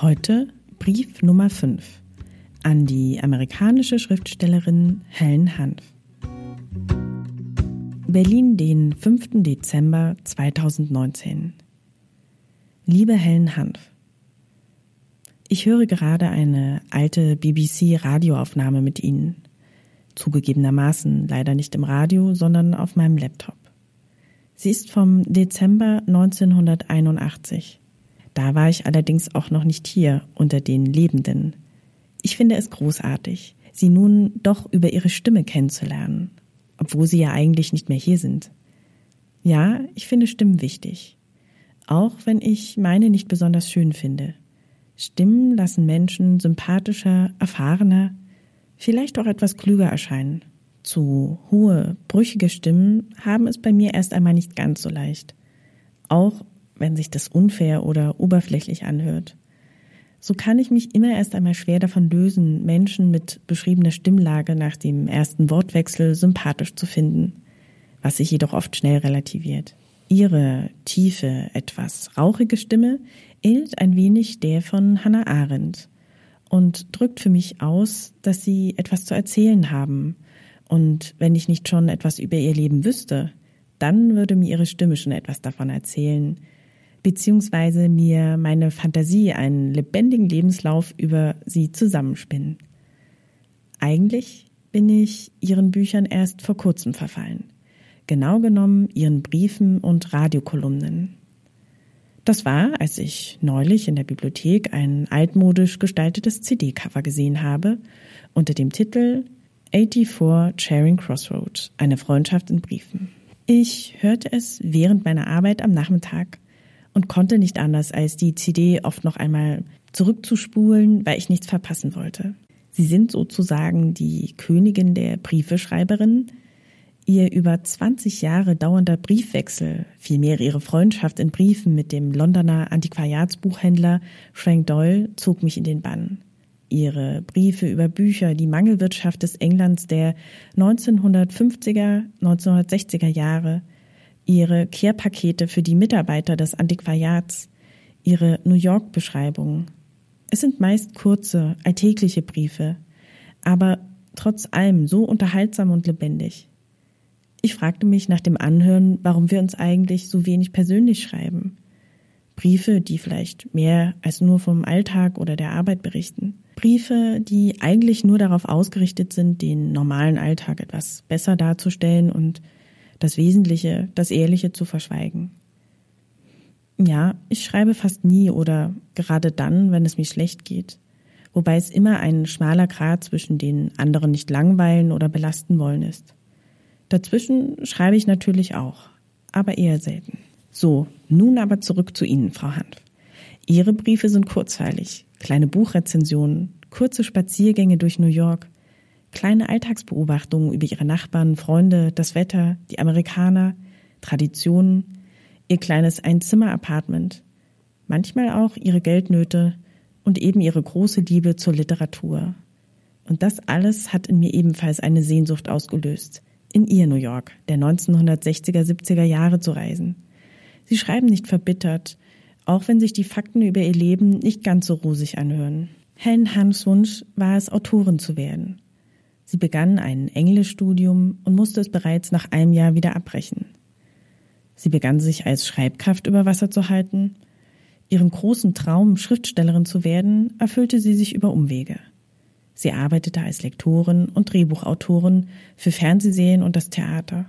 Heute Brief Nummer 5 an die amerikanische Schriftstellerin Helen Hanf. Berlin, den 5. Dezember 2019. Liebe Helen Hanf, ich höre gerade eine alte BBC-Radioaufnahme mit Ihnen. Zugegebenermaßen leider nicht im Radio, sondern auf meinem Laptop. Sie ist vom Dezember 1981. Da war ich allerdings auch noch nicht hier unter den Lebenden. Ich finde es großartig, Sie nun doch über Ihre Stimme kennenzulernen, obwohl Sie ja eigentlich nicht mehr hier sind. Ja, ich finde Stimmen wichtig. Auch wenn ich meine nicht besonders schön finde. Stimmen lassen Menschen sympathischer, erfahrener, vielleicht auch etwas klüger erscheinen. Zu hohe, brüchige Stimmen haben es bei mir erst einmal nicht ganz so leicht. Auch wenn sich das unfair oder oberflächlich anhört. So kann ich mich immer erst einmal schwer davon lösen, Menschen mit beschriebener Stimmlage nach dem ersten Wortwechsel sympathisch zu finden, was sich jedoch oft schnell relativiert. Ihre tiefe, etwas rauchige Stimme ähnelt ein wenig der von Hannah Arendt und drückt für mich aus, dass sie etwas zu erzählen haben. Und wenn ich nicht schon etwas über ihr Leben wüsste, dann würde mir ihre Stimme schon etwas davon erzählen, beziehungsweise mir meine Fantasie einen lebendigen Lebenslauf über sie zusammenspinnen. Eigentlich bin ich ihren Büchern erst vor kurzem verfallen. Genau genommen ihren Briefen und Radiokolumnen. Das war, als ich neulich in der Bibliothek ein altmodisch gestaltetes CD-Cover gesehen habe, unter dem Titel 84 Charing Crossroad, eine Freundschaft in Briefen. Ich hörte es während meiner Arbeit am Nachmittag und konnte nicht anders, als die CD oft noch einmal zurückzuspulen, weil ich nichts verpassen wollte. Sie sind sozusagen die Königin der Briefeschreiberin, Ihr über 20 Jahre dauernder Briefwechsel, vielmehr ihre Freundschaft in Briefen mit dem Londoner Antiquariatsbuchhändler Frank Doyle zog mich in den Bann. Ihre Briefe über Bücher, die Mangelwirtschaft des Englands der 1950er, 1960er Jahre, ihre Kehrpakete für die Mitarbeiter des Antiquariats, ihre New York-Beschreibungen. Es sind meist kurze, alltägliche Briefe, aber trotz allem so unterhaltsam und lebendig. Ich fragte mich nach dem Anhören, warum wir uns eigentlich so wenig persönlich schreiben. Briefe, die vielleicht mehr als nur vom Alltag oder der Arbeit berichten. Briefe, die eigentlich nur darauf ausgerichtet sind, den normalen Alltag etwas besser darzustellen und das Wesentliche, das Ehrliche zu verschweigen. Ja, ich schreibe fast nie oder gerade dann, wenn es mir schlecht geht. Wobei es immer ein schmaler Grat zwischen den anderen nicht langweilen oder belasten wollen ist. Dazwischen schreibe ich natürlich auch, aber eher selten. So, nun aber zurück zu Ihnen, Frau Hanf. Ihre Briefe sind kurzweilig, kleine Buchrezensionen, kurze Spaziergänge durch New York, kleine Alltagsbeobachtungen über Ihre Nachbarn, Freunde, das Wetter, die Amerikaner, Traditionen, Ihr kleines Einzimmer-Apartment, manchmal auch Ihre Geldnöte und eben Ihre große Liebe zur Literatur. Und das alles hat in mir ebenfalls eine Sehnsucht ausgelöst, in ihr New York der 1960er, 70er Jahre zu reisen. Sie schreiben nicht verbittert, auch wenn sich die Fakten über ihr Leben nicht ganz so rosig anhören. Helen Hans Wunsch war es, Autorin zu werden. Sie begann ein Englischstudium und musste es bereits nach einem Jahr wieder abbrechen. Sie begann sich als Schreibkraft über Wasser zu halten. Ihren großen Traum, Schriftstellerin zu werden, erfüllte sie sich über Umwege. Sie arbeitete als Lektorin und Drehbuchautorin für Fernsehserien und das Theater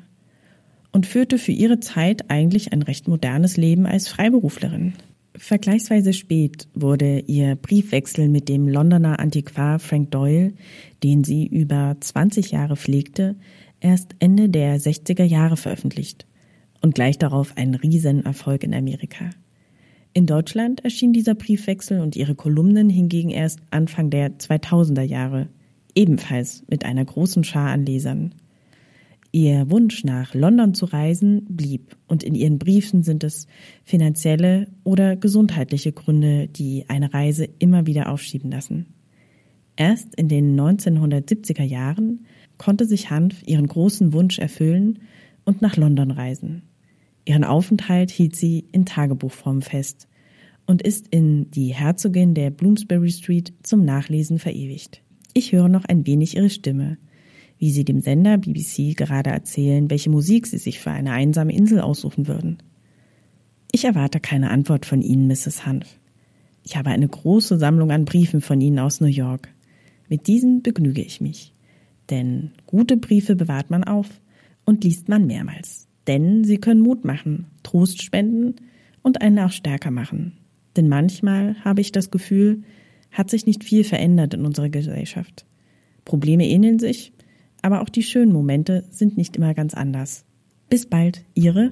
und führte für ihre Zeit eigentlich ein recht modernes Leben als Freiberuflerin. Vergleichsweise spät wurde ihr Briefwechsel mit dem Londoner Antiquar Frank Doyle, den sie über 20 Jahre pflegte, erst Ende der 60er Jahre veröffentlicht und gleich darauf ein Riesenerfolg in Amerika. In Deutschland erschien dieser Briefwechsel und ihre Kolumnen hingegen erst Anfang der 2000er Jahre, ebenfalls mit einer großen Schar an Lesern. Ihr Wunsch nach London zu reisen blieb und in ihren Briefen sind es finanzielle oder gesundheitliche Gründe, die eine Reise immer wieder aufschieben lassen. Erst in den 1970er Jahren konnte sich Hanf ihren großen Wunsch erfüllen und nach London reisen. Ihren Aufenthalt hielt sie in Tagebuchform fest und ist in Die Herzogin der Bloomsbury Street zum Nachlesen verewigt. Ich höre noch ein wenig ihre Stimme – wie sie dem Sender BBC gerade erzählen, welche Musik sie sich für eine einsame Insel aussuchen würden. Ich erwarte keine Antwort von Ihnen, Mrs. Hanf. Ich habe eine große Sammlung an Briefen von Ihnen aus New York. Mit diesen begnüge ich mich. Denn gute Briefe bewahrt man auf und liest man mehrmals. Denn sie können Mut machen, Trost spenden und einen auch stärker machen. Denn manchmal habe ich das Gefühl, hat sich nicht viel verändert in unserer Gesellschaft. Probleme ähneln sich, aber auch die schönen Momente sind nicht immer ganz anders. Bis bald, Ihre